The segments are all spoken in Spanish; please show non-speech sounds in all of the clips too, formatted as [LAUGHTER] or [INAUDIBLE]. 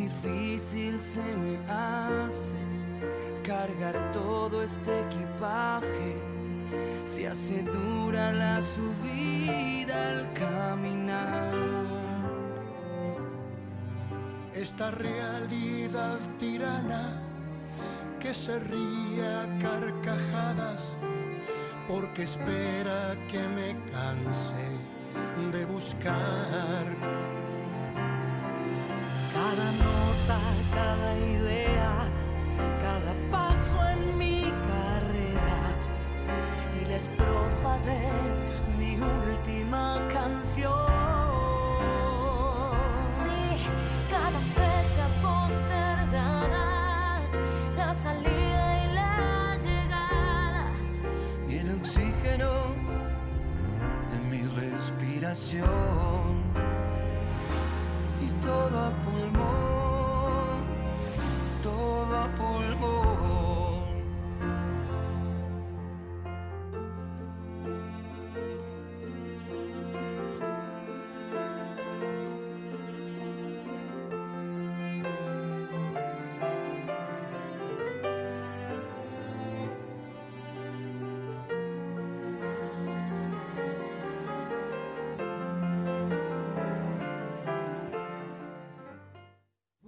Difícil se me hace cargar todo este equipaje. Se hace dura la subida al caminar. Esta realidad tirana que se ríe a carcajadas porque espera que me canse de buscar. Cada nota, cada idea, cada paso en mi carrera y la estrofa de mi última canción. Sí, cada fecha postergada, la salida y la llegada. y el oxígeno de mi respiración todo a pulmón,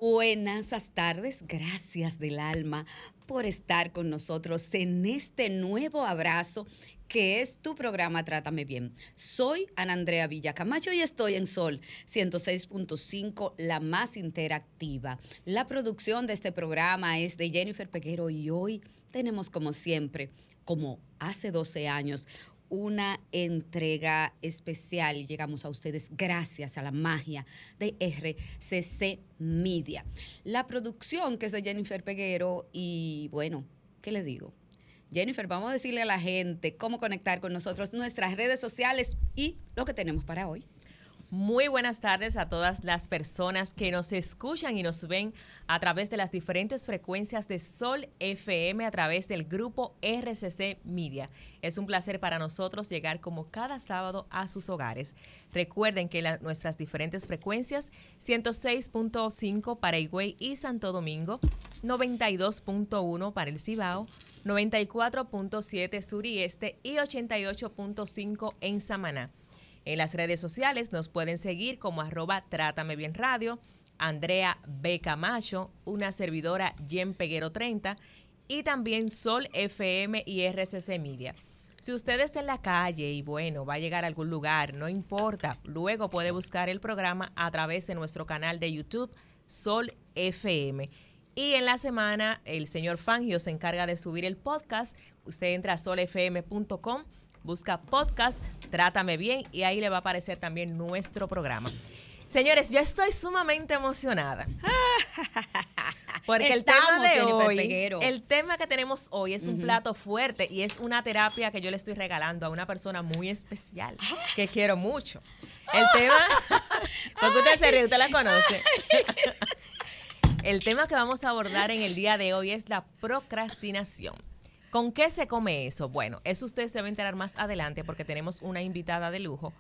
Buenas tardes, gracias del alma por estar con nosotros en este nuevo abrazo que es tu programa Trátame Bien. Soy Ana Andrea Villacamacho y estoy en Sol 106.5, la más interactiva. La producción de este programa es de Jennifer Peguero y hoy tenemos como siempre, como hace 12 años, una entrega especial llegamos a ustedes gracias a la magia de RCC Media. La producción que es de Jennifer Peguero y bueno, ¿qué le digo? Jennifer, vamos a decirle a la gente cómo conectar con nosotros, nuestras redes sociales y lo que tenemos para hoy. Muy buenas tardes a todas las personas que nos escuchan y nos ven a través de las diferentes frecuencias de Sol FM a través del grupo RCC Media. Es un placer para nosotros llegar como cada sábado a sus hogares. Recuerden que nuestras diferentes frecuencias 106.5 para Higüey y Santo Domingo, 92.1 para el Cibao, 94.7 sur y este y 88.5 en Samaná. En las redes sociales nos pueden seguir como arroba Trátame Bien Radio, Andrea B. Camacho, una servidora Jen Peguero 30 y también Sol FM y RCC Media. Si usted está en la calle y bueno, va a llegar a algún lugar, no importa, luego puede buscar el programa a través de nuestro canal de YouTube Sol FM. Y en la semana el señor Fangio se encarga de subir el podcast. Usted entra a solfm.com, busca podcast, trátame bien y ahí le va a aparecer también nuestro programa. Señores, yo estoy sumamente emocionada. [LAUGHS] Porque el tema de Jennifer hoy, Peguero. el tema que tenemos hoy es un plato fuerte y es una terapia que yo le estoy regalando a una persona muy especial que quiero mucho. El tema, [LAUGHS] porque usted se ríe, usted la conoce. [LAUGHS] El tema que vamos a abordar en el día de hoy es la procrastinación. ¿Con qué se come eso? Bueno, eso usted se va a enterar más adelante porque tenemos una invitada de lujo.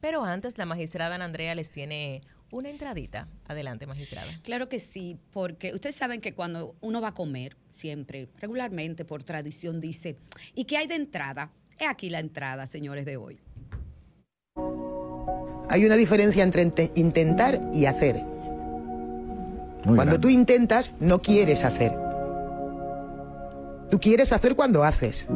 Pero antes la magistrada Ana Andrea les tiene una entradita. Adelante, magistrada. Claro que sí, porque ustedes saben que cuando uno va a comer, siempre, regularmente, por tradición, dice, ¿y qué hay de entrada? He aquí la entrada, señores de hoy. Hay una diferencia entre inte- intentar y hacer. cuando grande. tú intentas, no quieres hacer. Tú quieres hacer cuando haces.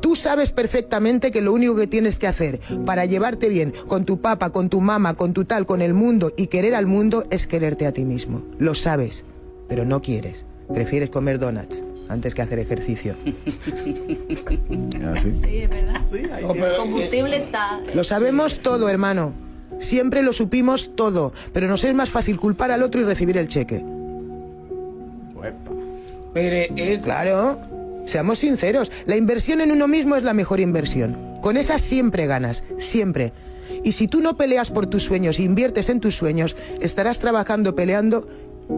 Tú sabes perfectamente que lo único que tienes que hacer para llevarte bien con tu papá, con tu mamá, con tu tal, con el mundo y querer al mundo es quererte a ti mismo. Lo sabes, pero no quieres. Prefieres comer donuts antes que hacer ejercicio. [LAUGHS] ¿Así? Sí, es verdad. pero- el combustible está. Lo sabemos todo, hermano. Siempre lo supimos todo, pero nos es más fácil culpar al otro y recibir el cheque. Eh, claro, seamos sinceros, la inversión en uno mismo es la mejor inversión. Con esa siempre ganas, siempre. Y si tú no peleas por tus sueños e inviertes en tus sueños, estarás trabajando, peleando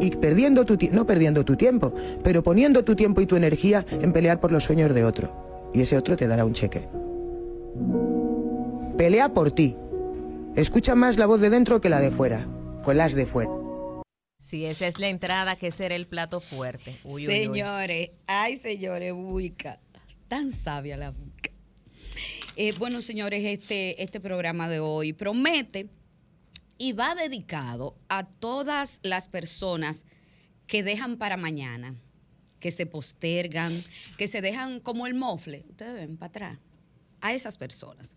y perdiendo tu no perdiendo tu tiempo, pero poniendo tu tiempo y tu energía en pelear por los sueños de otro. Y ese otro te dará un cheque. Pelea por ti. Escucha más la voz de dentro que la de fuera, con las de fuera. Si esa es la entrada, que será el plato fuerte. Señores, ay, señores, Buica. Tan sabia la Buica. Eh, bueno, señores, este, este programa de hoy promete y va dedicado a todas las personas que dejan para mañana, que se postergan, que se dejan como el mofle. Ustedes ven para atrás. A esas personas.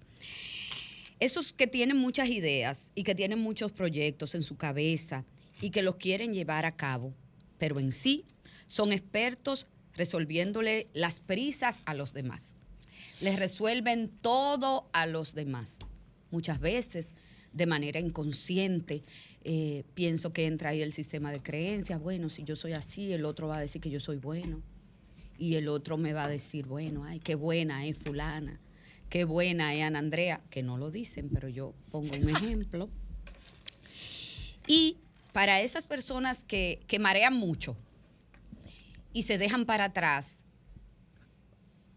Esos que tienen muchas ideas y que tienen muchos proyectos en su cabeza y que los quieren llevar a cabo, pero en sí son expertos resolviéndole las prisas a los demás. Les resuelven todo a los demás. Muchas veces, de manera inconsciente, eh, pienso que entra ahí el sistema de creencias. Bueno, si yo soy así, el otro va a decir que yo soy bueno. Y el otro me va a decir, bueno, ay, qué buena es fulana, qué buena es Ana Andrea, que no lo dicen, pero yo pongo un ejemplo. Y para esas personas que, que marean mucho y se dejan para atrás,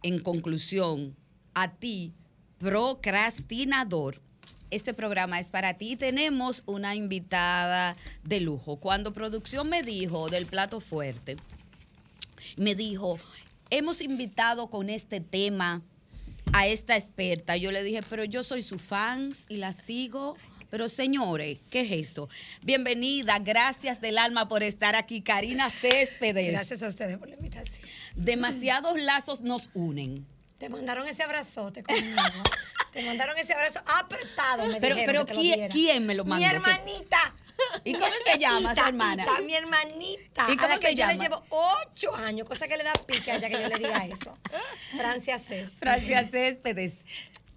en conclusión, a ti, procrastinador, este programa es para ti. Tenemos una invitada de lujo. Cuando producción me dijo del plato fuerte, me dijo, hemos invitado con este tema a esta experta. Yo le dije, pero yo soy su fans y la sigo. Pero señores, ¿qué es eso? Bienvenida, gracias del alma por estar aquí, Karina Céspedes. Gracias a ustedes por la invitación. Demasiados lazos nos unen. Te mandaron ese abrazote conmigo. [LAUGHS] Te mandaron ese abrazo apretado. Me Pero, pero que ¿quién, quién me lo mandó? Mi ¿Qué- hermanita. ¿Y cómo se llama Tita, hermana? Tita, mi hermanita. ¿Y cómo a la se que llama? Yo le llevo ocho años, cosa que le da pique a ella que yo le diga eso. Francia Cés. Francia Céspedes.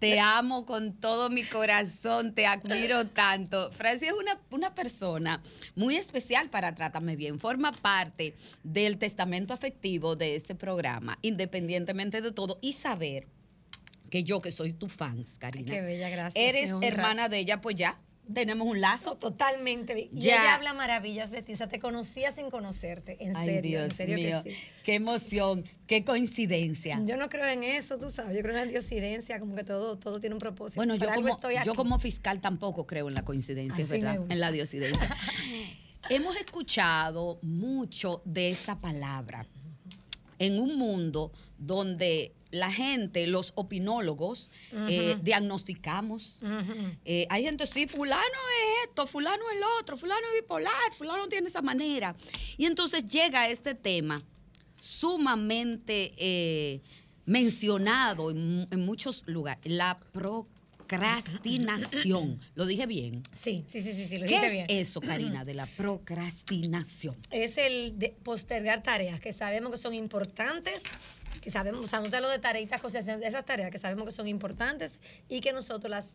Te [LAUGHS] amo con todo mi corazón, te admiro tanto. Francia es una, una persona muy especial para Trátame Bien. Forma parte del testamento afectivo de este programa, independientemente de todo. Y saber que yo, que soy tu fans, Karina, Qué bella, gracias. eres hermana de ella, pues ya tenemos un lazo. Totalmente. Y Ya. ella habla maravillas de ti. O sea, te conocía sin conocerte. En Ay, serio, Dios en serio mío, que sí. qué emoción, qué coincidencia. Yo no creo en eso, tú sabes. Yo creo en la diosidencia, como que todo, todo tiene un propósito. Bueno, yo como, estoy aquí. yo como fiscal tampoco creo en la coincidencia, es verdad, en la diosidencia. [LAUGHS] Hemos escuchado mucho de esta palabra en un mundo donde la gente, los opinólogos, eh, diagnosticamos. Eh, hay gente, sí, fulano es esto, fulano es el otro, fulano es bipolar, fulano tiene esa manera. Y entonces llega este tema sumamente eh, mencionado en, en muchos lugares, la procrastinación. ¿Lo dije bien? Sí, sí, sí, sí, sí, lo ¿Qué es bien. eso, Karina, de la procrastinación? es el de postergar tareas que sabemos que son importantes, que sabemos, o sea, no te lo de tareitas, cosas, esas tareas que sabemos que son importantes y que nosotros las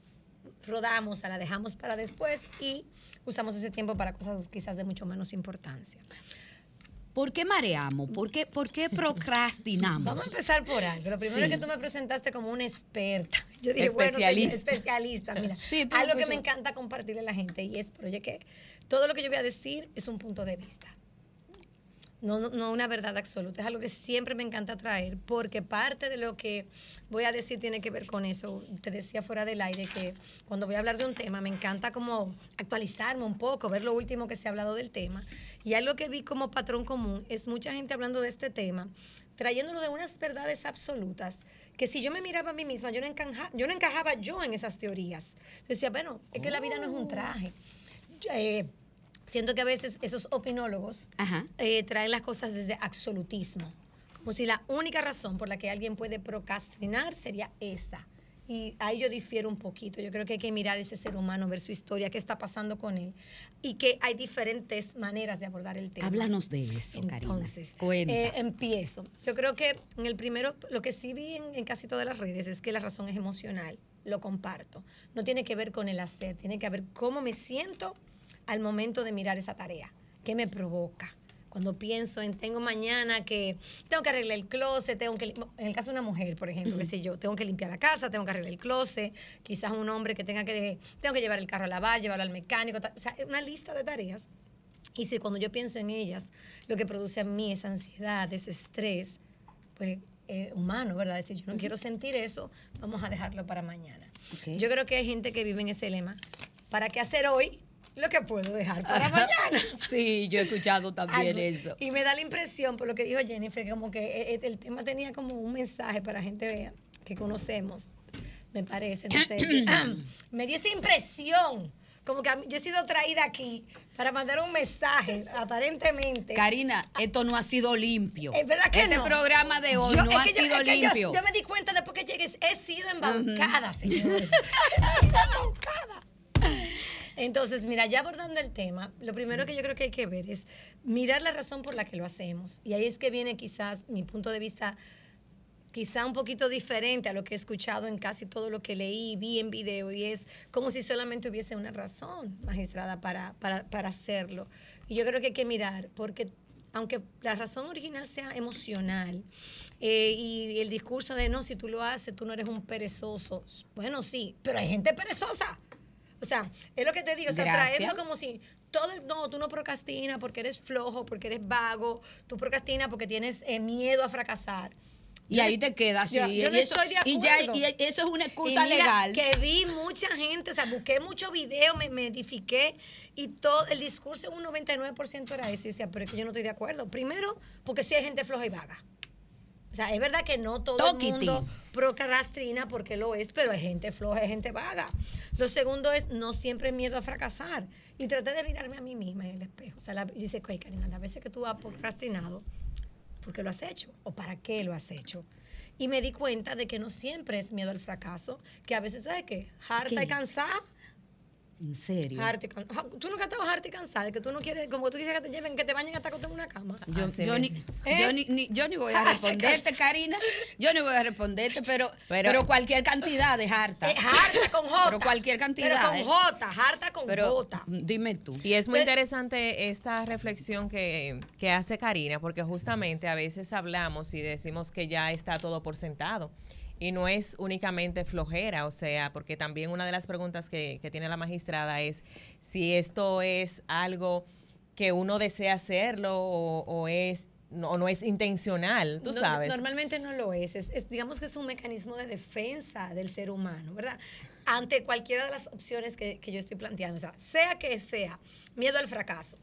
rodamos, las dejamos para después y usamos ese tiempo para cosas quizás de mucho menos importancia. ¿Por qué mareamos? ¿Por qué, por qué procrastinamos? Vamos a empezar por algo. Lo primero Sí. es que tú me presentaste como una experta. Yo dije, bueno, Especialista. especialista. Mira, [LAUGHS] Sí, algo que pues me yo- encanta compartirle a la gente y es, pero oye, que todo lo que yo voy a decir es un punto de vista. No, no, no una verdad absoluta, es algo que siempre me encanta traer, porque parte de lo que voy a decir tiene que ver con eso. Te decía fuera del aire que cuando voy a hablar de un tema me encanta como actualizarme un poco, ver lo último que se ha hablado del tema. Y algo que vi como patrón común es mucha gente hablando de este tema, trayéndolo de unas verdades absolutas, que si yo me miraba a mí misma, yo no, encaja- yo no encajaba yo en esas teorías. Yo decía, bueno, es que la vida no es un traje. Yo, eh, siento que a veces esos opinólogos eh, traen las cosas desde absolutismo. Como si la única razón por la que alguien puede procrastinar sería esta. Y ahí yo difiero un poquito. Yo creo que hay que mirar ese ser humano, ver su historia, qué está pasando con él. Y que hay diferentes maneras de abordar el tema. Háblanos de eso, Karina. Entonces, Cuenta. eh, empiezo. Yo creo que en el primero, lo que sí vi en, en casi todas las redes es que la razón es emocional. lo comparto. No tiene que ver con el hacer, tiene que ver cómo me siento al momento de mirar esa tarea, qué me provoca. Cuando pienso en tengo mañana que tengo que arreglar el closet, tengo que en el caso de una mujer, por ejemplo, qué sé yo, tengo que limpiar la casa, tengo que arreglar el closet, quizás un hombre que tenga que tengo que llevar el carro a lavar, llevarlo al mecánico, o sea, una lista de tareas. Y si cuando yo pienso en ellas, lo que produce a mí esa ansiedad, ese estrés, pues eh, humano, ¿verdad? Es decir, yo no quiero sentir eso, vamos a dejarlo para mañana. Ok. Yo creo que hay gente que vive en ese lema. ¿Para qué hacer hoy lo que puedo dejar para mañana? [LAUGHS] Sí, yo he escuchado también Algo. eso. Y me da la impresión, por lo que dijo Jennifer, como que eh, eh, el tema tenía como un mensaje para gente que conocemos, me parece. Entonces, [CLEARS THROAT] [CLEARS THROAT] me dio esa impresión. Como que yo he sido traída aquí para mandar un mensaje, aparentemente. Karina, esto no ha sido limpio. Es verdad que este no. programa de hoy Yo- no ha yo- sido yo- limpio. Yo, me di cuenta después que llegué, he sido embaucada, [LAUGHS] señores. he sido embaucada. Entonces, mira, ya abordando el tema, lo primero que yo creo que hay que ver es mirar la razón por la que lo hacemos. Y ahí es que viene quizás mi punto de vista quizá un poquito diferente a lo que he escuchado en casi todo lo que leí, vi en video, y es como si solamente hubiese una razón, magistrada, para, para, para hacerlo. Y yo creo que hay que mirar, porque aunque la razón original sea emocional, eh, y el discurso de no, si tú lo haces, tú no eres un perezoso, bueno, sí, pero hay gente perezosa. O sea, es lo que te digo, o sea, Gracias. traerlo como si todo, no, tú no procrastinas porque eres flojo, porque eres vago, tú procrastinas porque tienes eh, miedo a fracasar. Y Yo ahí te quedas, sí. yo- y yo no eso, estoy de y ya acuerdo. y eso es una Y excusa mira legal. Que vi mucha gente, o sea, busqué muchos videos, me, me edifiqué y todo el discurso un 99% era eso. Y yo decía, pero es que yo no estoy de acuerdo. Primero, porque sí hay gente floja y vaga. O sea, es verdad que no todo el mundo procrastina porque lo es, pero hay gente floja, hay gente vaga. Lo segundo es no siempre miedo a fracasar. Y traté de mirarme a mí misma en el espejo. O sea, la, yo dice, "Oye, Karina, las veces que tú has procrastinado, ¿por qué lo has hecho? ¿O para qué lo has hecho? Y me di cuenta de que no siempre es miedo al fracaso, que a veces, ¿sabes qué? Harta ¿Qué? y cansada. En serio. Cansada. Tú nunca estabas harta y cansada, de que tú no quieres, como tú dices que te lleven, que te bañen hasta acostarte en una cama. Yo, Así yo ni. ¿Eh? yo, ni, ni- yo ni voy a [LAUGHS] responderte, Karina. Yo ni voy a responderte, pero, pero, Pero- cualquier cantidad es harta. Eh, harta con J. Pero cualquier cantidad. Pero con J, harta con Pero J. dime tú. Y es muy Entonces- interesante esta reflexión que, que hace Karina, porque justamente a veces hablamos y decimos que ya está todo por sentado. Y no es únicamente flojera, o sea, porque también una de las preguntas que, que tiene la magistrada es si esto es algo que uno desea hacerlo o, o es no, no es intencional, tú No, sabes. Normalmente no lo es. Es, es- Digamos que es un mecanismo de defensa del ser humano, ¿verdad? Ante cualquiera de las opciones que, que yo estoy planteando. O sea, sea que sea miedo al fracaso,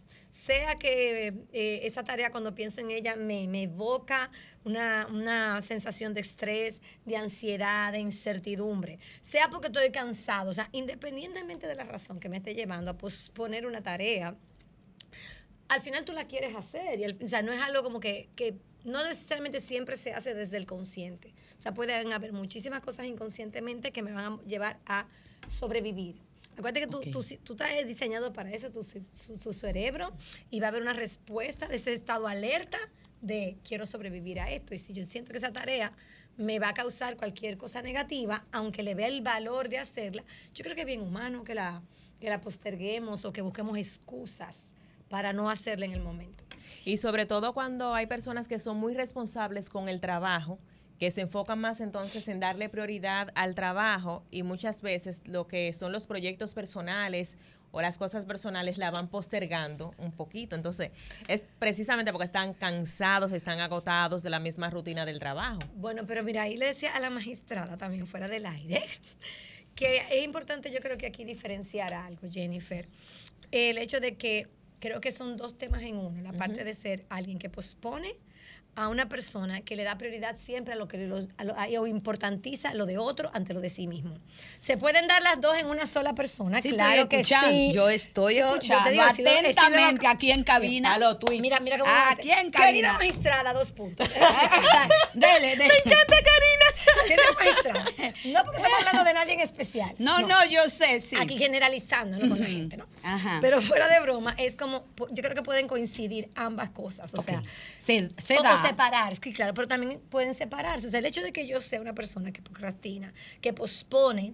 sea que eh, esa tarea cuando pienso en ella me, evoca una, una sensación de estrés, de ansiedad, de incertidumbre, sea porque estoy cansado, o sea, independientemente de la razón que me esté llevando a posponer una tarea, al final tú la quieres hacer. Y o sea, no es algo como que, que no necesariamente siempre se hace desde el consciente. O sea, pueden haber muchísimas cosas inconscientemente que me van a llevar a sobrevivir. Acuérdate que tú, Ok. tú, estás diseñado para eso, tu, su, su cerebro, y va a haber una respuesta de ese estado alerta de quiero sobrevivir a esto. Y si yo siento que esa tarea me va a causar cualquier cosa negativa, aunque le vea el valor de hacerla, yo creo que es bien humano que la, que la posterguemos o que busquemos excusas para no hacerla en el momento. Y sobre todo cuando hay personas que son muy responsables con el trabajo, que se enfocan más entonces en darle prioridad al trabajo y muchas veces lo que son los proyectos personales o las cosas personales la van postergando un poquito. Entonces, es precisamente porque están cansados, están agotados de la misma rutina del trabajo. Bueno, pero mira, ahí le decía a la magistrada también fuera del aire [LAUGHS] que es importante yo creo que aquí diferenciar algo, Jennifer. El hecho de que creo que son dos temas en uno, la parte de ser alguien que pospone a una persona que le da prioridad siempre a lo que lo- a lo- a- o importantiza lo de otro ante lo de sí mismo. Se pueden dar las dos en una sola persona, Sí, claro que sí. Yo estoy Yo- yo te escuchando digo, he sido- he sido- atentamente aquí en cabina. A lo tuyo. Mira, mira cómo Aquí en Querida cabina. magistrada, dos puntos. [LAUGHS] Dele, dele. Querida magistrada. No porque estamos hablando de nadie en especial. No, no, yo sé, sí. Aquí generalizando ¿no? con la gente, ¿no? Ajá. Pero fuera de broma, es como, yo creo que pueden coincidir ambas cosas. O sea, se, se o, da. separar, sí, claro, pero también pueden separarse. O sea, el hecho de que yo sea una persona que procrastina, que pospone,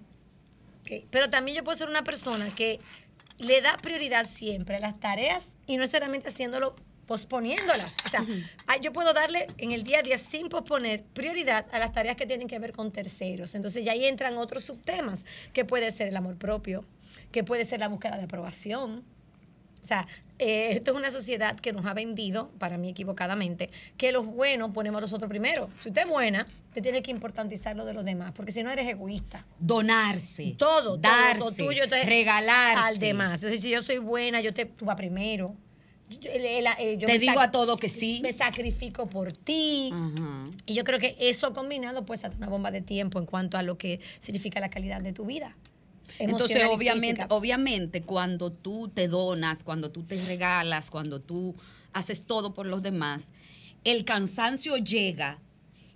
Ok, Pero también yo puedo ser una persona que le da prioridad siempre a las tareas y no necesariamente haciéndolo posponiéndolas. O sea, ah, yo puedo darle en el día a día sin posponer prioridad a las tareas que tienen que ver con terceros. Entonces ya ahí entran otros subtemas, que puede ser el amor propio, que puede ser la búsqueda de aprobación. O sea, eh, esto es una sociedad que nos ha vendido, para mí equivocadamente, que los buenos ponemos a los otros primero. Si usted es buena, te tiene que importantizar lo de los demás, porque si no eres egoísta. Donarse. Todo, darse, todo, todo tuyo, entonces, regalarse. al demás. Entonces, si yo soy buena, yo te, tú vas primero. Yo, Te digo a todo que sí. Me sacrifico por ti. Y yo creo que eso combinado, pues, hace una bomba de tiempo en cuanto a lo que significa la calidad de tu vida. Entonces, obviamente, obviamente, cuando tú te donas, cuando tú te regalas, cuando tú haces todo por los demás, el cansancio llega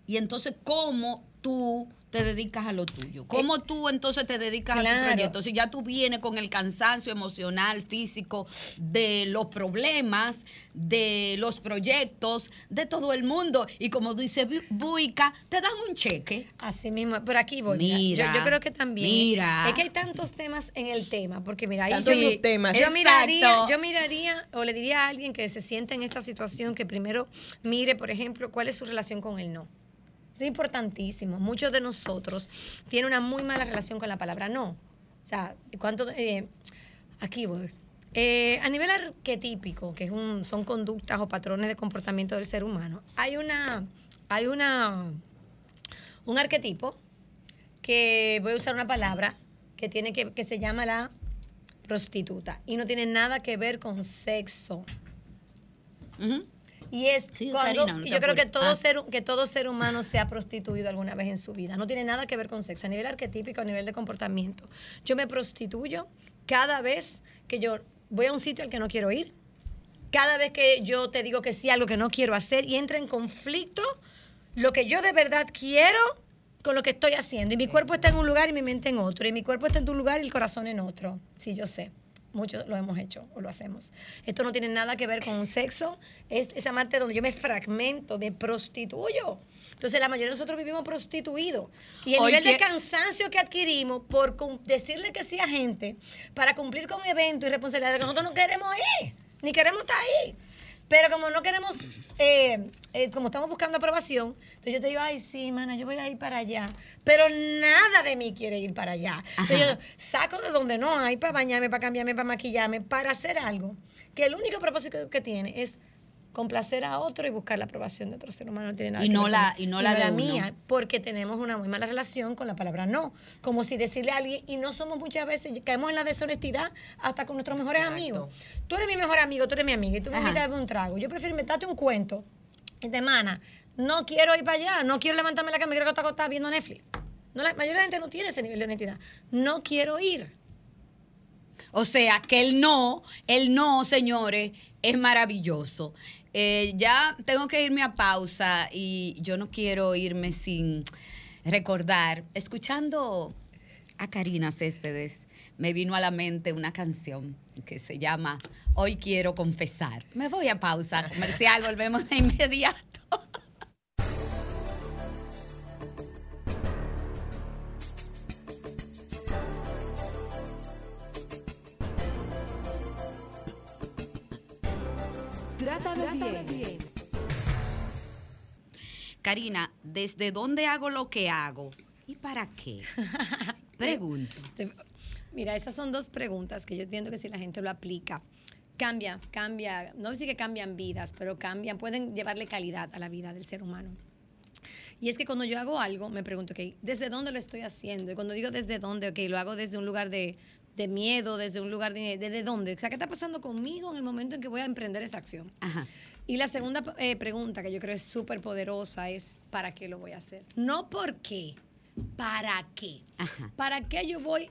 y entonces, ¿cómo tú te dedicas a lo tuyo? ¿Cómo tú entonces te dedicas a tu proyecto? Si ya tú vienes con el cansancio emocional, físico, de los problemas, de los proyectos, de todo el mundo, y como dice Bu- Buica, te dan un cheque. Así mismo, pero aquí voy. mira. Yo, yo creo que también. mira. Es que hay tantos temas en el tema, porque mira, ahí Tantos yo, subtemas. yo miraría, yo miraría o le diría a alguien que se siente en esta situación que primero mire, por ejemplo, cuál es su relación con el no. Es importantísimo. Muchos de nosotros tienen una muy mala relación con la palabra no. O sea, ¿cuánto? eh, aquí voy. Eh, a nivel arquetípico, que es un, son conductas o patrones de comportamiento del ser humano, hay una, hay una, un arquetipo que voy a usar una palabra que tiene que, que se llama la prostituta y no tiene nada que ver con sexo. Y es Sí, cuando Karina, no yo creo que todo Ah. ser que todo ser humano se ha prostituido alguna vez en su vida. No tiene nada que ver con sexo, a nivel arquetípico, a nivel de comportamiento. Yo me prostituyo cada vez que yo voy a un sitio al que no quiero ir. Cada vez que yo te digo que sí a algo que no quiero hacer y entra en conflicto lo que yo de verdad quiero con lo que estoy haciendo. Y mi cuerpo está en un lugar y mi mente en otro. Y mi cuerpo está en un lugar y el corazón en otro. Sí, yo sé. Muchos lo hemos hecho o lo hacemos. Esto no tiene nada que ver con un sexo. Es esa parte donde yo me fragmento, me prostituyo. Entonces, la mayoría de nosotros vivimos prostituidos. Y el Hoy nivel de cansancio que adquirimos por decirle que sí a gente para cumplir con eventos y responsabilidades que nosotros no queremos ir, ni queremos estar ahí. Pero como no queremos, eh, eh, como estamos buscando aprobación, entonces yo te digo, ay, sí, mana, yo voy a ir para allá. Pero nada de mí quiere ir para allá. Entonces yo saco de donde no hay para bañarme, para cambiarme, para maquillarme, para hacer algo que el único propósito que tiene es complacer a otro y buscar la aprobación de otro ser humano. No tiene nada Y que no ver la- con- y no la de uno. mía, porque tenemos una muy mala relación con la palabra no. Como si decirle a alguien, y no somos muchas veces, caemos en la deshonestidad hasta con nuestros mejores amigos. Tú eres mi mejor amigo, tú eres mi amiga, y tú me invitas a beber un trago. Yo prefiero inventarte un cuento y te mana, no quiero ir para allá, no quiero levantarme la cama, quiero estar acostada viendo Netflix. No, la mayoría de la gente no tiene ese nivel de honestidad. No quiero ir. O sea, que el no, el no, señores, es maravilloso. Eh, ya tengo que irme a pausa y yo no quiero irme sin recordar, escuchando a Karina Céspedes, me vino a la mente una canción que se llama Hoy quiero confesar. Me voy a pausa comercial, volvemos de inmediato. [LAUGHS] Karina, ¿desde dónde hago lo que hago? ¿Y para qué? [LAUGHS] Pregunto. Mira, esas son dos preguntas que yo entiendo que si la gente lo aplica, cambia, cambia, no decir que cambian vidas, pero cambian, pueden llevarle calidad a la vida del ser humano. Y es que cuando yo hago algo, me pregunto, ok, ¿desde dónde lo estoy haciendo? Y cuando digo desde dónde, ok, lo hago desde un lugar de, de miedo, desde un lugar de, ¿desde dónde? O sea, ¿qué está pasando conmigo en el momento en que voy a emprender esa acción? Ajá. Y la segunda eh, pregunta que yo creo es súper poderosa es, ¿para qué lo voy a hacer? No por qué, ¿para qué? Ajá. ¿Para qué yo voy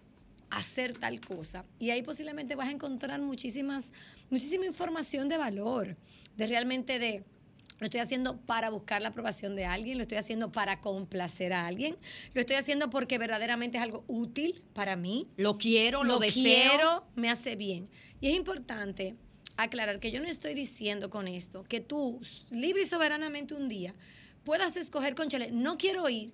a hacer tal cosa? Y ahí posiblemente vas a encontrar muchísimas, muchísima información de valor, de realmente de... Lo estoy haciendo para buscar la aprobación de alguien, lo estoy haciendo para complacer a alguien, lo estoy haciendo porque verdaderamente es algo útil para mí, Lo quiero, lo, lo deseo. quiero, me hace bien. Y es importante aclarar que yo no estoy diciendo con esto que tú, libre y soberanamente un día, puedas escoger, conchale, no quiero ir,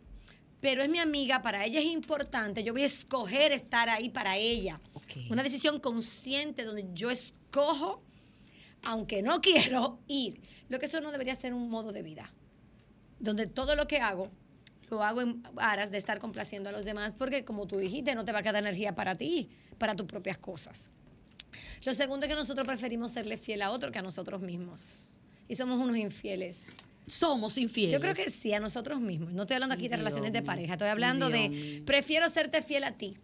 pero es mi amiga, para ella es importante, yo voy a escoger estar ahí para ella. Ok. Una decisión consciente donde yo escojo, aunque no [LAUGHS] quiero, ir. Lo que eso no debería ser un modo de vida, donde todo lo que hago lo hago en aras de estar complaciendo a los demás, porque como tú dijiste, no te va a quedar energía para ti, para tus propias cosas. Lo segundo es que nosotros preferimos serle fiel a otro que a nosotros mismos. Y somos unos infieles. Somos infieles. Yo creo que sí, a nosotros mismos. No estoy hablando aquí de Dios relaciones de pareja, estoy hablando Dios de mío. prefiero serte fiel a ti,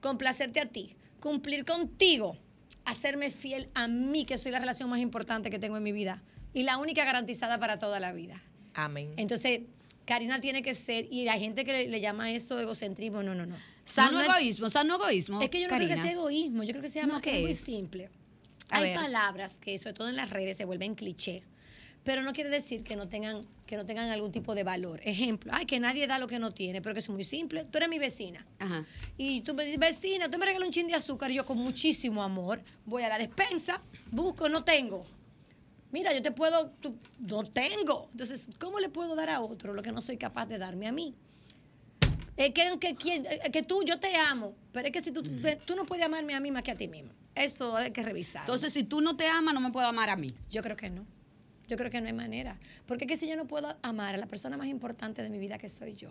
complacerte a ti, cumplir contigo, hacerme fiel a mí, que soy la relación más importante que tengo en mi vida y la única garantizada para toda la vida. Amén. Entonces, Karina tiene que ser, y hay gente que le, le llama eso egocentrismo, no, no, no. Sano No, egoísmo, sano egoísmo. es que yo no creo que sea egoísmo, yo creo que sea No, más ¿qué que es muy simple. A Hay ver. palabras que, sobre todo en las redes, se vuelven cliché, pero no quiere decir que no tengan que no tengan algún tipo de valor. Ejemplo, ay, que nadie da lo que no tiene, pero que es muy simple. Tú eres mi vecina. Ajá. Y tú me dices, vecina, tú me regalas un chin de azúcar. Y yo, con muchísimo amor, voy a la despensa, busco, no tengo. Mira, yo te puedo, tú, no tengo. Entonces, ¿cómo le puedo dar a otro lo que no soy capaz de darme a mí? Es que, que, quien- eh, que tú, yo te amo, pero es que si tú, tú no puedes amarme a mí más que a ti mismo. Eso hay que revisar. Entonces, si tú no te amas, no me puedo amar a mí. Yo creo que no. Yo creo que no hay manera. Porque que si yo no puedo amar a la persona más importante de mi vida que soy yo,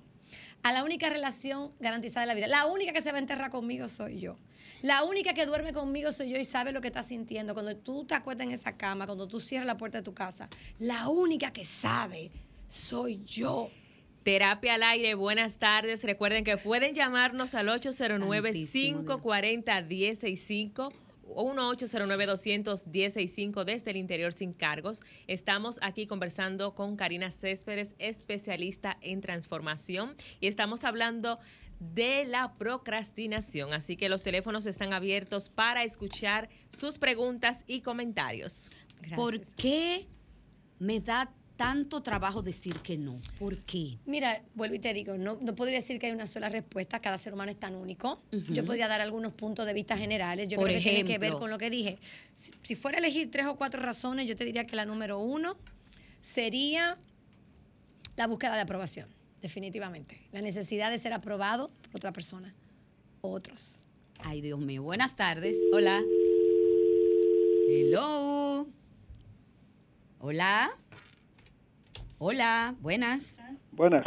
a la única relación garantizada de la vida, la única que se va a enterrar conmigo soy yo. La única que duerme conmigo soy yo y sabe lo que está sintiendo. Cuando tú te acuestas en esa cama, cuando tú cierras la puerta de tu casa, la única que sabe soy yo. Terapia al aire, buenas tardes. Recuerden que pueden llamarnos al 809-540-165 o 1-809-200-165 desde el interior sin cargos. Estamos aquí conversando con Karina Céspedes, especialista en transformación, y estamos hablando de la procrastinación. Así que los teléfonos están abiertos para escuchar sus preguntas y comentarios. ¿Por qué me da tanto trabajo decir que no? ¿Por qué? Mira, vuelvo y te digo, no, no podría decir que hay una sola respuesta, cada ser humano es tan único. Yo podría dar algunos puntos de vista generales, yo Por creo que tiene que ver ejemplo. con lo que dije. Si, si fuera a elegir tres o cuatro razones, yo te diría que la número uno sería la búsqueda de aprobación, definitivamente. La necesidad de ser aprobado por otra persona otros. Ay, Dios mío. Buenas tardes. Hola. Hello. Hola. Hola. Buenas. Buenas.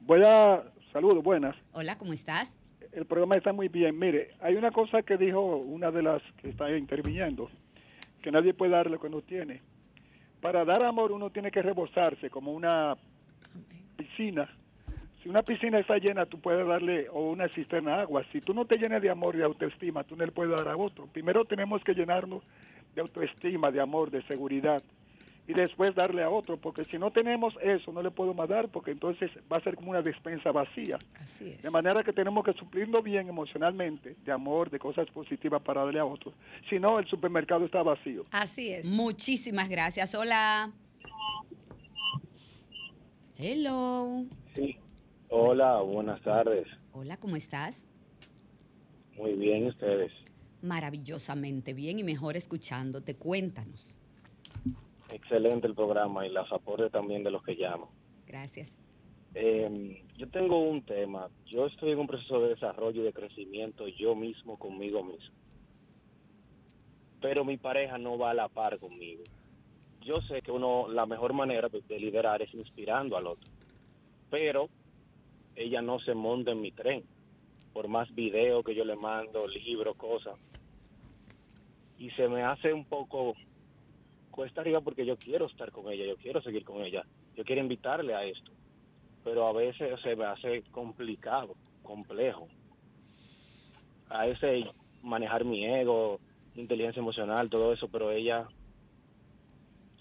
Voy a... Saludos, buenas. Hola, ¿cómo estás? El programa está muy bien. Mire, hay una cosa que dijo una de las que está interviniendo, que nadie puede dar lo que no tiene. Para dar amor uno tiene que rebosarse como una piscina. Si una piscina está llena, tú puedes darle, o una cisterna de agua. Si tú no te llenas de amor y de autoestima, tú no le puedes dar a otro. Primero tenemos que llenarnos de autoestima, de amor, de seguridad. Y después darle a otro, porque si no tenemos eso, no le podemos dar, porque entonces va a ser como una despensa vacía. Así es. De manera que tenemos que suplirlo bien emocionalmente, de amor, de cosas positivas para darle a otros. Si no, el supermercado está vacío. Así es. Muchísimas gracias. Hola. Hello. Sí. Hola, buenas tardes. Hola, ¿cómo estás? Muy bien, ustedes. Maravillosamente bien y mejor escuchándote. Cuéntanos. Excelente el programa y los aportes también de los que llaman. Gracias. Eh, yo tengo un tema. Yo estoy en un proceso de desarrollo y de crecimiento yo mismo conmigo mismo. Pero mi pareja no va a la par conmigo. Yo sé que uno, la mejor manera de, de liderar es inspirando al otro. Pero ella no se monta en mi tren. Por más videos que yo le mando, libros, cosas. Y se me hace un poco cuesta arriba porque yo quiero estar con ella, yo quiero seguir con ella, yo quiero invitarle a esto, pero a veces se me hace complicado, complejo. A veces manejar mi ego, inteligencia emocional, todo eso, pero ella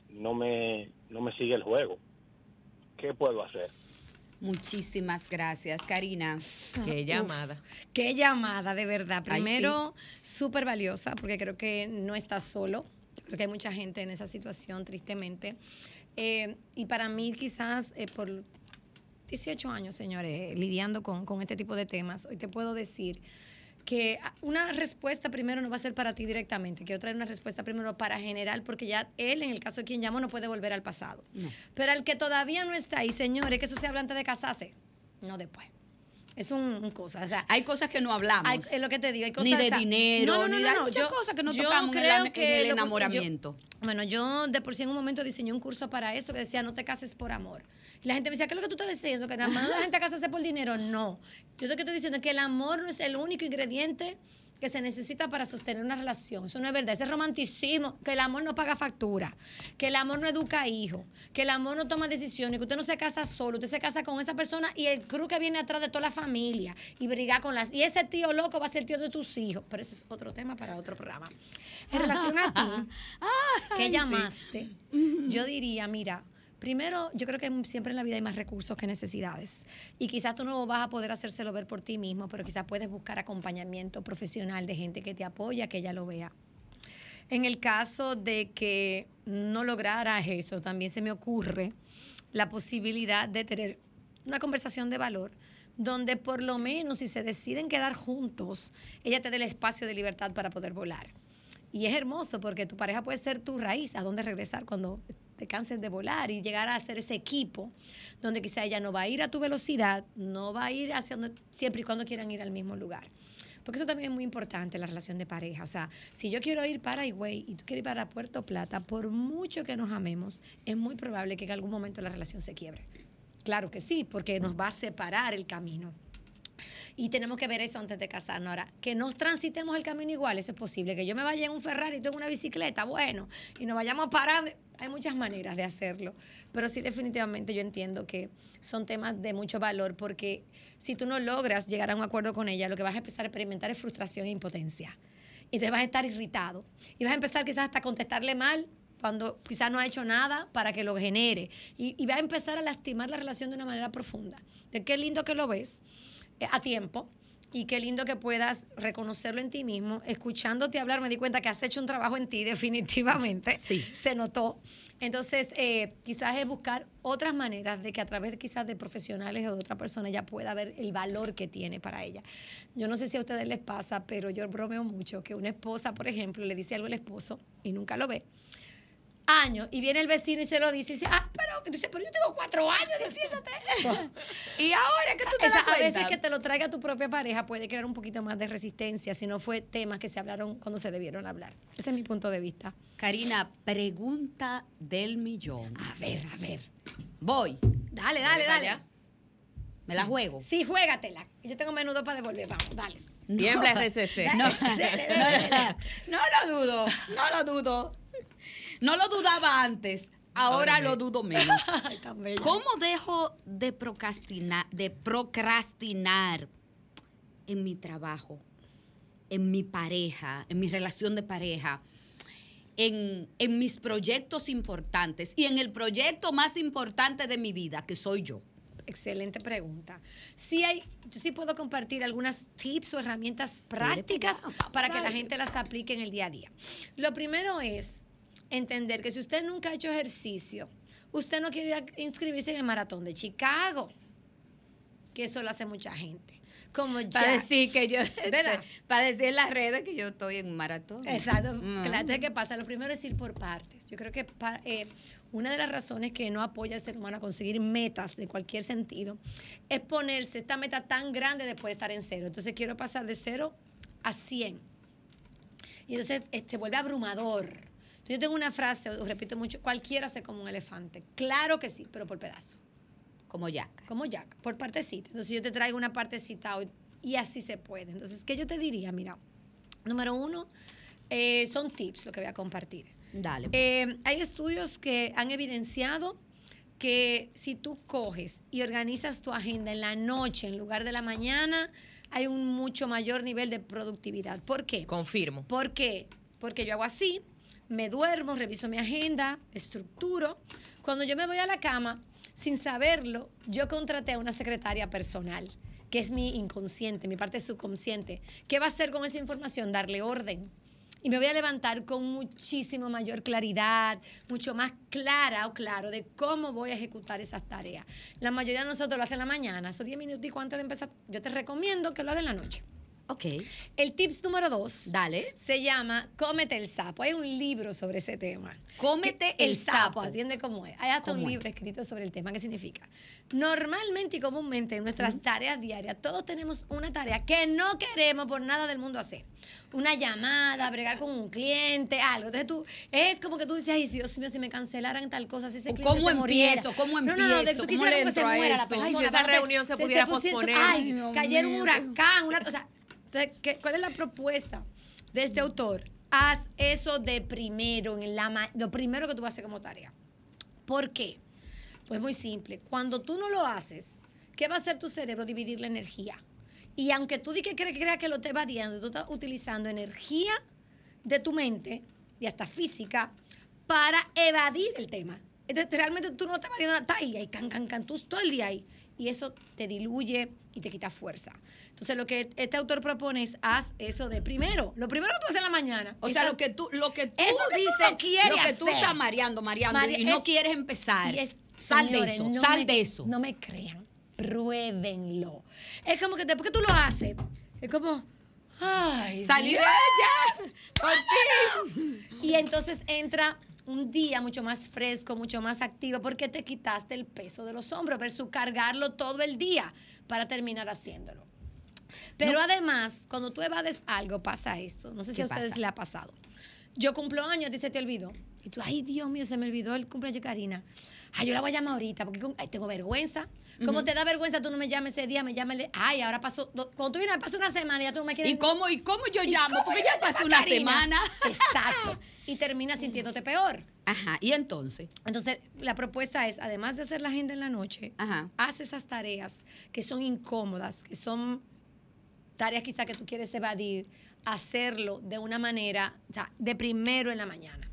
no me, no me sigue el juego. ¿Qué puedo hacer? Muchísimas gracias, Karina. Qué llamada. Qué llamada, de verdad. Primero, súper valiosa, porque creo que no estás solo. Creo que hay mucha gente en esa situación, tristemente. Eh, y para mí, quizás eh, por 18 años, señores, eh, lidiando con, con este tipo de temas, hoy te puedo decir que una respuesta primero no va a ser para ti directamente, que otra es una respuesta primero para general, porque ya él, en el caso de quien llamó, no puede volver al pasado. No. Pero al que todavía no está ahí, señores, que eso se habla antes de casarse, no después. Es un, un cosa. O sea, Hay cosas que no hablamos. hay- es lo que te digo. Hay cosas, ni de o sea, dinero, no, no, no, ni de muchas yo- cosas que no tocamos en, creo que en el lo- yo- enamoramiento. Bueno, yo de por sí en un momento diseñé un curso para eso que decía no te cases por amor. La gente me decía, ¿qué es lo que tú estás diciendo? Que nada más la gente casarse por dinero. No. Yo lo que estoy diciendo es que el amor no es el único ingrediente que se necesita para sostener una relación. Eso no es verdad. Ese romanticismo, que el amor no paga factura, que el amor no educa hijos, que el amor no toma decisiones, que usted no se casa solo, usted se casa con esa persona y el cruz que viene atrás de toda la familia y brigar con las... Y ese tío loco va a ser tío de tus hijos. Pero ese es otro tema para otro programa. En relación a ti, [LAUGHS] que llamaste, yo diría, mira, primero, yo creo que siempre en la vida hay más recursos que necesidades. Y quizás tú no vas a poder hacérselo ver por ti mismo, pero quizás puedes buscar acompañamiento profesional de gente que te apoya, que ella lo vea. En el caso de que no lograras eso, también se me ocurre la posibilidad de tener una conversación de valor donde por lo menos si se deciden quedar juntos, ella te dé el espacio de libertad para poder volar. Y es hermoso porque tu pareja puede ser tu raíz, a dónde regresar cuando te canses de volar y llegar a ser ese equipo donde quizá ella no va a ir a tu velocidad, no va a ir hacia donde, siempre y cuando quieran ir al mismo lugar. Porque eso también es muy importante la relación de pareja. O sea, si yo quiero ir para Higüey y tú quieres ir para Puerto Plata, por mucho que nos amemos, es muy probable que en algún momento la relación se quiebre. Claro que sí, porque nos va a separar el camino. Y tenemos que ver eso antes de casarnos. Ahora, que no transitemos el camino igual, eso es posible. Que yo me vaya en un Ferrari tú en una bicicleta, bueno, y nos vayamos parando. Hay muchas maneras de hacerlo. Pero sí, definitivamente yo entiendo que son temas de mucho valor porque si tú no logras llegar a un acuerdo con ella, lo que vas a empezar a experimentar es frustración e impotencia. Y entonces vas a estar irritado. Y vas a empezar quizás hasta contestarle mal cuando quizás no ha hecho nada para que lo genere. Y, y va a empezar a lastimar la relación de una manera profunda. De qué lindo que lo ves a tiempo y qué lindo que puedas reconocerlo en ti mismo. Escuchándote hablar me di cuenta que has hecho un trabajo en ti [LAUGHS] definitivamente. Sí. Se notó. Entonces, eh, quizás es buscar otras maneras de que a través quizás de profesionales o de otra persona ella pueda ver el valor que tiene para ella. Yo no sé si a ustedes les pasa, pero yo bromeo mucho que una esposa, por ejemplo, le dice algo al esposo y nunca lo ve años y viene el vecino y se lo dice y dice, ah, pero, dice, pero yo tengo cuatro años diciéndote eso. [LAUGHS] y ahora que tú te Esa- das a veces cuenta. que te lo traiga tu propia pareja puede crear un poquito más de resistencia si no fue temas que se hablaron cuando se debieron hablar. Ese es mi punto de vista. Karina, pregunta del millón. A ver, a ver. Voy. Dale, dale, dale. ¿Me la juego? Sí, juégatela. Yo tengo menudo para devolver. Vamos, dale. Tiembla RCC. [LAUGHS] No, no, [LAUGHS] no lo dudo, no lo dudo. No lo dudaba antes, ahora lo dudo menos. [LAUGHS] ¿Cómo dejo de procrastinar, de procrastinar en mi trabajo, en mi pareja, en mi relación de pareja, en, en mis proyectos importantes y en el proyecto más importante de mi vida, que soy yo? Excelente pregunta. Sí hay, yo sí puedo compartir algunas tips o herramientas prácticas para que la gente las aplique en el día a día. Lo primero es entender que si usted nunca ha hecho ejercicio, usted no quiere ir a inscribirse en el maratón de Chicago, que eso lo hace mucha gente. Como ya. Para decir que yo, ¿Verdad? para decir en las redes que yo estoy en maratón. Exacto. Mm. Claro, ¿qué pasa? Lo primero es ir por partes. Yo creo que eh, una de las razones que no apoya al ser humano a conseguir metas de cualquier sentido es ponerse esta meta tan grande después de estar en cero. Entonces quiero pasar de cero a 100. Y entonces este, vuelve abrumador. Entonces, yo tengo una frase, os repito mucho, cualquiera se come un elefante. Claro que sí, pero por pedazo. Como Yaca. Como Jack, por partecita. Entonces yo te traigo una partecita hoy y así se puede. Entonces, ¿qué yo te diría? Mira, número uno, eh, son tips lo que voy a compartir. Dale. pues. Eh, hay estudios que han evidenciado que si tú coges y organizas tu agenda en la noche en lugar de la mañana, hay un mucho mayor nivel de productividad. ¿Por qué? Confirmo. ¿Por qué? Porque yo hago así, me duermo, reviso mi agenda, estructuro. Cuando yo me voy a la cama, sin saberlo, yo contraté a una secretaria personal, que es mi inconsciente, mi parte subconsciente. ¿Qué va a hacer con esa información? Darle orden. Y me voy a levantar con muchísimo mayor claridad, mucho más clara o claro de cómo voy a ejecutar esas tareas. La mayoría de nosotros lo hacen en la mañana, esos 10 minutos antes de empezar. Yo te recomiendo que lo hagas en la noche. Ok. El tips número dos. Dale. Se llama Cómete el sapo. Hay un libro sobre ese tema. Cómete Que- el sapo. Atiende cómo es. Hay hasta un libro escrito sobre el tema. ¿Qué significa? Normalmente y comúnmente en nuestras tareas diarias, todos tenemos una tarea que no queremos por nada del mundo hacer. Una llamada, bregar con un cliente, algo. Entonces tú, es como que tú dices, ay, Dios mío, si me cancelaran tal cosa, si ese ¿O cliente cómo se muriera. empiezo? ¿Cómo No, no, no, de- empiezo? tú ¿Cómo quisieras le que se muera la eso? persona. Ay, si esa reunión se pudiera posponer. Ay, Dios cayera un huracán, una, o sea, entonces, ¿qué- ¿cuál es la propuesta de este autor? Haz eso de primero, en la lo primero que tú vas a hacer como tarea. ¿Por qué? Pues muy simple. Cuando tú no lo haces, ¿qué va a hacer tu cerebro? Dividir la energía. Y aunque tú di que cre- creas que lo te evadiendo, tú estás utilizando energía de tu mente y hasta física para evadir el tema. Entonces, realmente tú no estás evadiendo estás ahí, ahí, can, can, can, tú todo el día ahí. Y eso te diluye y te quita fuerza. Entonces, lo que este autor propone es haz eso de primero. Lo primero que tú haces en la mañana. O sea, lo que tú, lo que tú Eso que tú dices, no quieres lo que tú estás mareando, mareando Mare- y no es- quieres empezar. es- sal señores, de eso, no sal me- de eso. No me crean, pruébenlo. Es como que después que tú lo haces, es como, ay, Salí de ellas, por [LAUGHS] fin. Y entonces entra un día mucho más fresco, mucho más activo, porque te quitaste el peso de los hombros versus cargarlo todo el día para terminar haciéndolo. Pero además, cuando tú evades algo, pasa esto. No sé si ¿Qué a ustedes pasa? le ha pasado. Yo cumplo años, se te olvidó. Y tú, ay, Dios mío, se me olvidó el cumpleaños de Karina. Ay, yo la voy a llamar ahorita porque ay, tengo vergüenza. ¿Cómo te da vergüenza tú no me llames ese día? Me llamas, ay, ahora pasó, do- cuando tú vienes, pasó una semana y ya tú no me quieres ¿Y cómo, ¿Y cómo yo ¿Y llamo? cómo Porque ya pasó una Karina? semana. Exacto. [LAUGHS] Y terminas sintiéndote peor. Ajá, y entonces. Entonces, la propuesta es, además de hacer la agenda en la noche, Ajá. haz esas tareas que son incómodas, que son tareas quizá que tú quieres evadir, hacerlo de una manera, o sea, de primero en la mañana.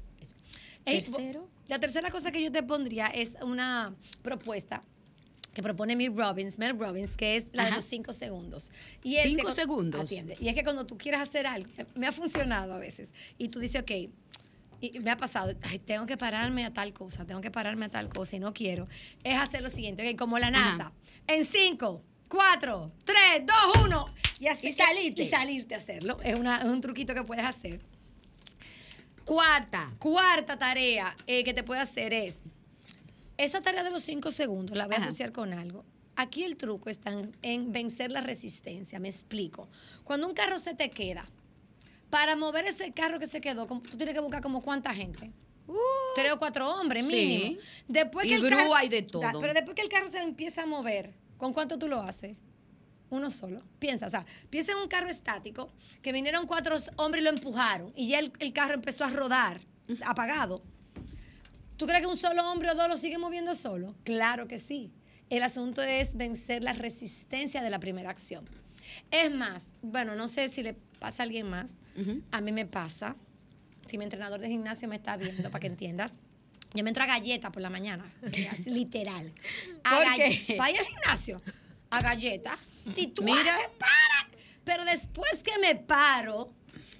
Ey, Tercero. La tercera cosa que yo te pondría es una propuesta que propone Mel Robbins, Mel Robbins, que es la de los cinco segundos. Y es que Cinco cu- segundos. Atiende. Y es que cuando tú quieres hacer algo, me ha funcionado a veces, y tú dices, ok, y me ha pasado, ay, tengo que pararme a tal cosa, tengo que pararme a tal cosa y no quiero, es hacer lo siguiente, ok, como la NASA, Ajá. en cinco, cuatro, tres, dos, uno, y, así, Y salirte. Y salirte a hacerlo. Es, una- es un truquito que puedes hacer. Cuarta. Cuarta tarea eh, que te puede hacer es, esa tarea de los cinco segundos la voy a asociar con algo. Aquí el truco está en, en vencer la resistencia, me explico. Cuando un carro se te queda, para mover ese carro que se quedó, tú tienes que buscar como cuánta gente. Tres o cuatro hombres, Uh. Sí. mínimo. Después Y que el grúa carro- y de todo. Pero después que el carro se empieza a mover, ¿con cuánto tú lo haces? Uno solo. Piensa, o sea, piensa en un carro estático que vinieron cuatro hombres y lo empujaron y ya el, el carro empezó a rodar, apagado. ¿Tú crees que un solo hombre o dos lo sigue moviendo solo? Claro que sí. El asunto es vencer la resistencia de la primera acción. Es más, bueno, no sé si le pasa a alguien más. A mí me pasa, si mi entrenador de gimnasio me está viendo, para que entiendas, yo me entro a galleta por la mañana, literal. A ¿Por qué? Vaya al gimnasio, a galleta. Si tú Mira. Mira. para. Pero después que me paro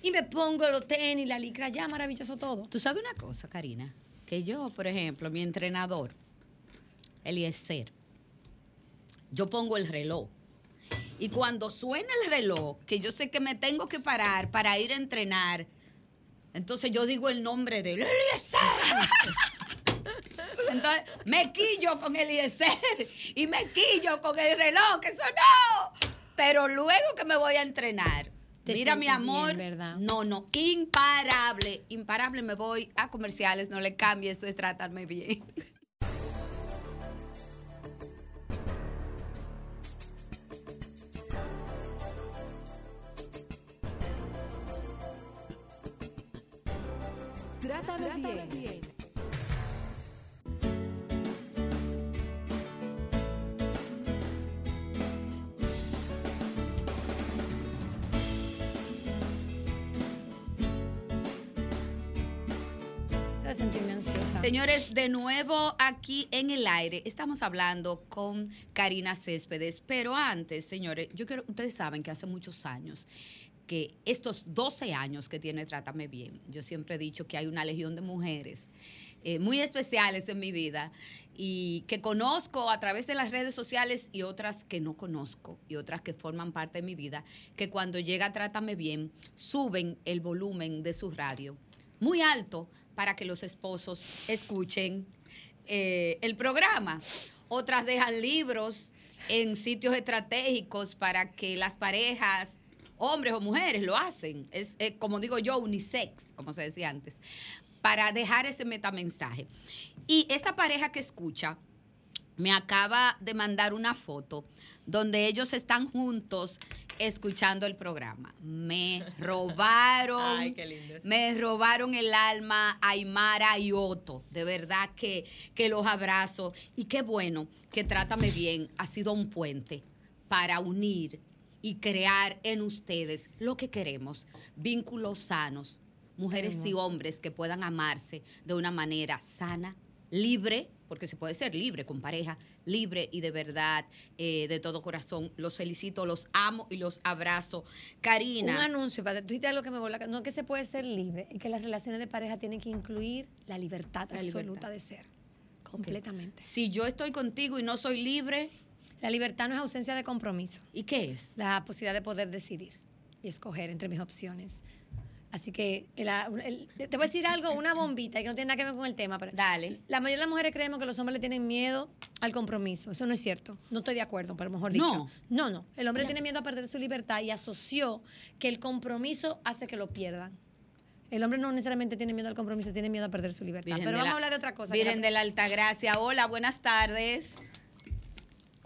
y me pongo los tenis, la licra, ya maravilloso todo. Tú sabes una cosa, Karina, que yo, por ejemplo, mi entrenador, Eliezer, yo pongo el reloj. Y cuando suena el reloj, que yo sé que me tengo que parar para ir a entrenar, entonces yo digo el nombre de él, Eliezer. [LAUGHS] Entonces me quillo con Eliezer y me quillo con el reloj que sonó. Pero luego que me voy a entrenar, Te mira mi bien, amor, ¿verdad? no, no, imparable, imparable me voy a comerciales, no le cambie, eso es tratarme bien. Trátame bien. Para Señores, de nuevo aquí en el aire, estamos hablando con Karina Céspedes, pero antes, señores, yo quiero, ustedes saben que hace muchos años que estos 12 años que tiene Trátame Bien, yo siempre he dicho que hay una legión de mujeres eh, muy especiales en mi vida y que conozco a través de las redes sociales y otras que no conozco y otras que forman parte de mi vida, que cuando llega Trátame Bien, suben el volumen de su radio muy alto para que los esposos escuchen eh, el programa. Otras dejan libros en sitios estratégicos para que las parejas, hombres o mujeres, lo hacen. Es, eh, como digo yo, unisex, como se decía antes, para dejar ese metamensaje. Y esa pareja que escucha me acaba de mandar una foto donde ellos están juntos escuchando el programa. Me [LAUGHS] robaron, Ay, qué lindo. me robaron el alma Aymara y Otto. De verdad que, que los abrazo. Y qué bueno que Trátame Bien ha sido un puente para unir y crear en ustedes lo que queremos, vínculos sanos, mujeres y hombres que puedan amarse de una manera sana, libre, porque se puede ser libre con pareja, libre y de verdad, eh, de todo corazón. Los felicito, los amo y los abrazo. Karina. Un anuncio, para tú dijiste algo que me voló No que se puede ser libre, y que las relaciones de pareja tienen que incluir la libertad La absoluta libertad. de ser. Completamente. Si yo estoy contigo y no soy libre, La libertad no es ausencia de compromiso. ¿y qué es? La posibilidad de poder decidir y escoger entre mis opciones. Así que el- el- te voy a decir algo, una bombita que no tiene nada que ver con el tema, pero Dale. la mayoría de las mujeres creemos que los hombres le tienen miedo al compromiso. Eso no es cierto. No estoy de acuerdo, pero mejor dicho. No. No, no. El hombre tiene miedo a perder su libertad y asoció que el compromiso hace que lo pierdan. El hombre no necesariamente tiene miedo al compromiso, tiene miedo a perder su libertad. Virgen pero vamos la- a hablar de otra cosa. que Virgen la- de la Altagracia. Hola, buenas tardes.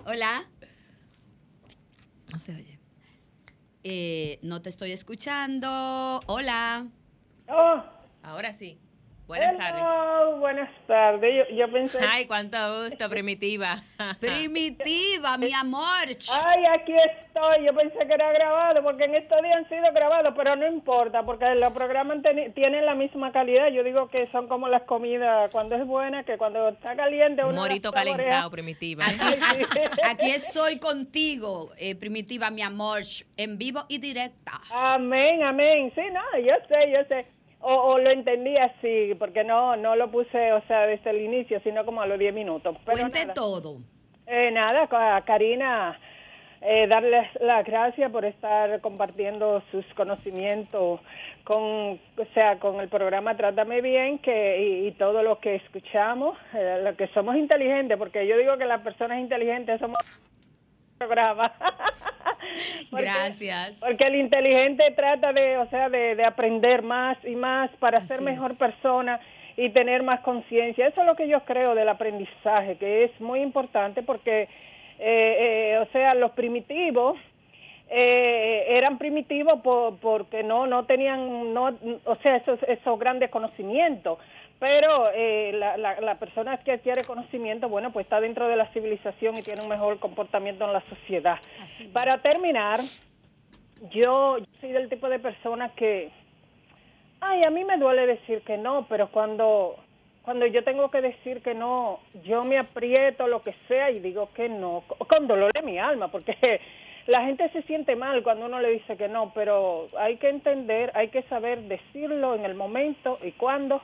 Hola. No se oye. Eh, no te estoy escuchando. Hola. Oh, Ahora sí. Buenas hello, tardes. Buenas tardes. Yo, yo pensé. Ay, cuánto gusto, primitiva. [LAUGHS] Primitiva, mi amor. Ay, aquí estoy. Yo pensé que era grabado porque en estos días han sido grabados, pero no importa porque los programas tienen la misma calidad. Yo digo que son como las comidas cuando es buena, que cuando está caliente Un morito calentado, primitiva. [LAUGHS] Aquí estoy contigo, eh, Primitiva, mi amor, en vivo y directa. Amén, amén. Sí, no, yo sé, yo sé. O, o lo entendí así, porque no no lo puse, o sea, desde el inicio, sino como a los 10 minutos. Pero Cuente nada. todo. Eh, nada, a Karina, eh, darles las gracias por estar compartiendo sus conocimientos con, o sea, con el programa Trátame Bien que, y, y todo lo que escuchamos, eh, lo que somos inteligentes, porque yo digo que las personas inteligentes somos programa. [LAUGHS] Porque- Gracias. Porque el inteligente trata de, o sea, de, de aprender más y más para ser mejor persona y tener más conciencia. Eso es lo que yo creo del aprendizaje, que es muy importante porque, eh, eh, o sea, los primitivos eh, eran primitivos por, porque no no tenían, no, o sea, esos, esos grandes conocimientos. Pero eh, la, la, la persona que adquiere conocimiento, bueno, pues está dentro de la civilización y tiene un mejor comportamiento en la sociedad. Para terminar, yo, yo soy del tipo de persona que, ay, a mí me duele decir que no, pero cuando, cuando yo tengo que decir que no, yo me aprieto lo que sea y digo que no, co- con dolor de mi alma, porque [LAUGHS] la gente se siente mal cuando uno le dice que no, pero hay que entender, hay que saber decirlo en el momento y cuándo.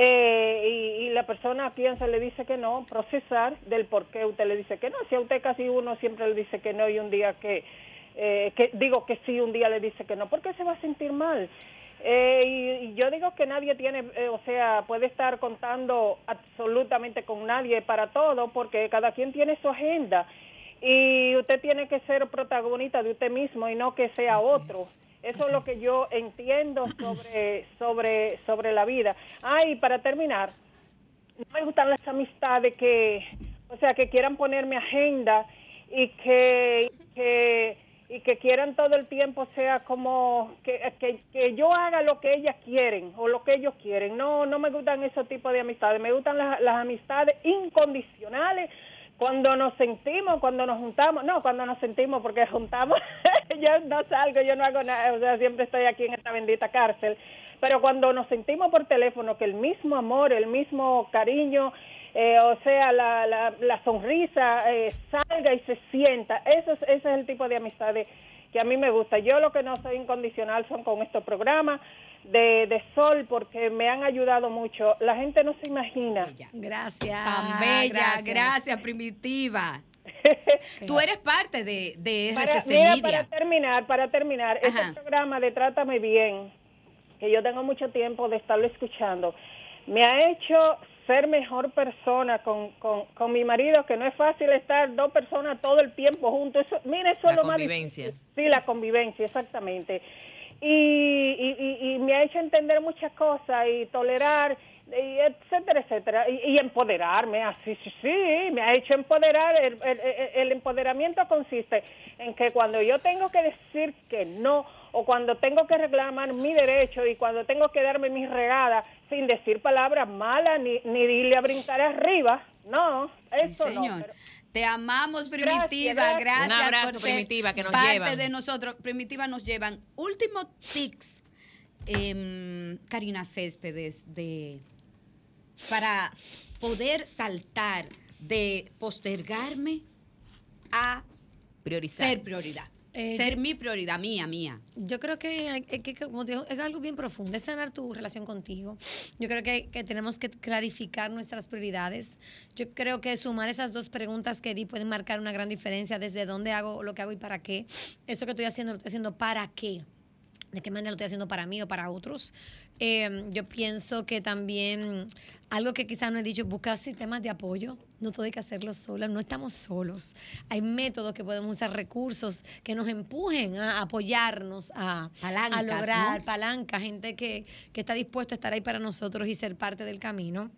Eh, y, y la persona a quien se le dice que no, procesar del por qué usted le dice que no. Si a usted casi uno siempre le dice que no y un día que, eh, que digo que sí, un día le dice que no, ¿por qué se va a sentir mal? Eh, y, y yo digo que nadie tiene, eh, o sea, puede estar contando absolutamente con nadie para todo, porque cada quien tiene su agenda y usted tiene que ser protagonista de usted mismo y no que sea otro. Eso es lo que yo entiendo sobre sobre sobre la vida. Ah, y para terminar, no me gustan las amistades que, o sea, que quieran ponerme agenda y que, que y que quieran todo el tiempo sea como que, que, que yo haga lo que ellas quieren o lo que ellos quieren. No, no me gustan esos tipos de amistades. Me gustan las, las amistades incondicionales cuando nos sentimos, cuando nos juntamos, no, cuando nos sentimos, porque juntamos, [LAUGHS] yo no salgo, yo no hago nada, o sea, siempre estoy aquí en esta bendita cárcel, pero cuando nos sentimos por teléfono, que el mismo amor, el mismo cariño, eh, o sea, la, la, la sonrisa eh, salga y se sienta, eso es, ese es el tipo de amistades que a mí me gusta. Yo lo que no soy incondicional son con estos programas de, de sol porque me han ayudado mucho. La gente no se imagina. Gracias. Tan bella, gracias, Primitiva. [LAUGHS] Tú eres parte de, de Para, mira, Media. para terminar, para terminar, Ajá. este programa de Trátame Bien, que yo tengo mucho tiempo de estarlo escuchando, me ha hecho ser mejor persona con, con, con mi marido, que no es fácil estar dos personas todo el tiempo juntos. Eso, mira, eso La es lo más convivencia. difícil. Sí, la convivencia, exactamente. Y, y, y- y me ha hecho entender muchas cosas y tolerar, y etcétera, etcétera, y, empoderarme, así, sí, sí, me ha hecho empoderar. El- el- el empoderamiento consiste en que cuando yo tengo que decir que no, o cuando tengo que reclamar mi derecho y cuando tengo que darme mis regadas sin decir palabras malas ni, ni irle a brincar arriba, no, Sí, eso no. señor. pero- Te amamos, Primitiva. Gracias, Gracias, gracias. Un abrazo, por ser Primitiva, que nos parte llevan. de nosotros. Primitiva nos llevan. Último tics, em, Karina Céspedes, de para poder saltar de postergarme a Priorizar. ser prioridad. Eh, ser mi prioridad, mía, mía. Yo creo que, que- que, como digo, es algo bien profundo, es sanar tu relación contigo. Yo creo que, que tenemos que clarificar nuestras prioridades. Yo creo que sumar esas dos preguntas que di pueden marcar una gran diferencia desde dónde hago lo que hago y para qué. Esto que estoy haciendo, lo estoy haciendo para qué. ¿De qué manera lo estoy haciendo para mí o para otros? Eh, yo pienso que también algo que quizás no he dicho, buscar sistemas de apoyo. No todo hay que hacerlo sola, no estamos solos. Hay métodos que podemos usar, recursos que nos empujen a apoyarnos, a, Palancas, a lograr ¿no? palanca, gente que, que está dispuesto a estar ahí para nosotros y ser parte del camino.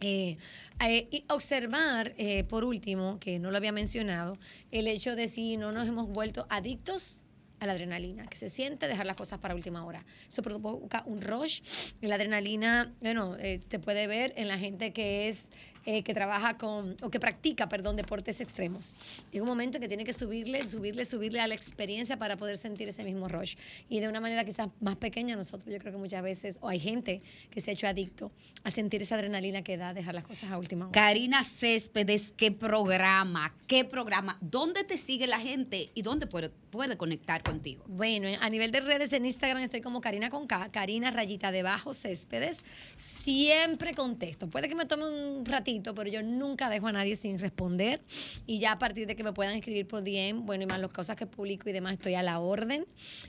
Eh, eh, y observar, eh, por último, que no lo había mencionado, el hecho de si no nos hemos vuelto adictos a la adrenalina, que se siente dejar las cosas para última hora. Eso provoca un rush. La adrenalina, bueno, eh, se puede ver en la gente que es eh, que trabaja con, o que practica, perdón, deportes extremos. Llega un momento en que tiene que subirle, subirle, subirle a la experiencia para poder sentir ese mismo rush. Y de una manera quizás más pequeña nosotros, yo creo que muchas veces, o hay gente que se ha hecho adicto a sentir esa adrenalina que da dejar las cosas a última hora. Karina Céspedes, ¿qué programa? ¿Qué programa? ¿Dónde te sigue la gente y dónde puede, puede conectar contigo? Bueno, a nivel de redes en Instagram estoy como Karina con K, Karina rayita debajo Céspedes. Siempre contesto. Puede que me tome un ratito, pero yo nunca dejo a nadie sin responder. Y ya a partir de que me puedan escribir por DM, bueno, y más las cosas que publico y demás, estoy a la orden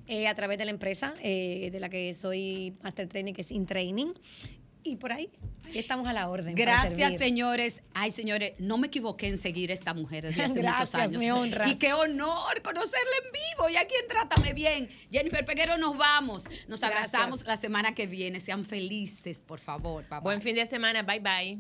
eh, a través de la empresa eh, de la que soy Master Training, que es InTraining. Y por ahí, ahí estamos a la orden. Gracias, señores. Ay, señores, no me equivoqué en seguir a esta mujer desde hace muchos Gracias, años. me honras. Y qué honor conocerla en vivo. Y aquí en Trátame Bien. Jennifer Peguero, nos vamos. Nos Gracias. abrazamos la semana que viene. Sean felices, por favor. Bye, bye. Buen fin de semana. Bye bye.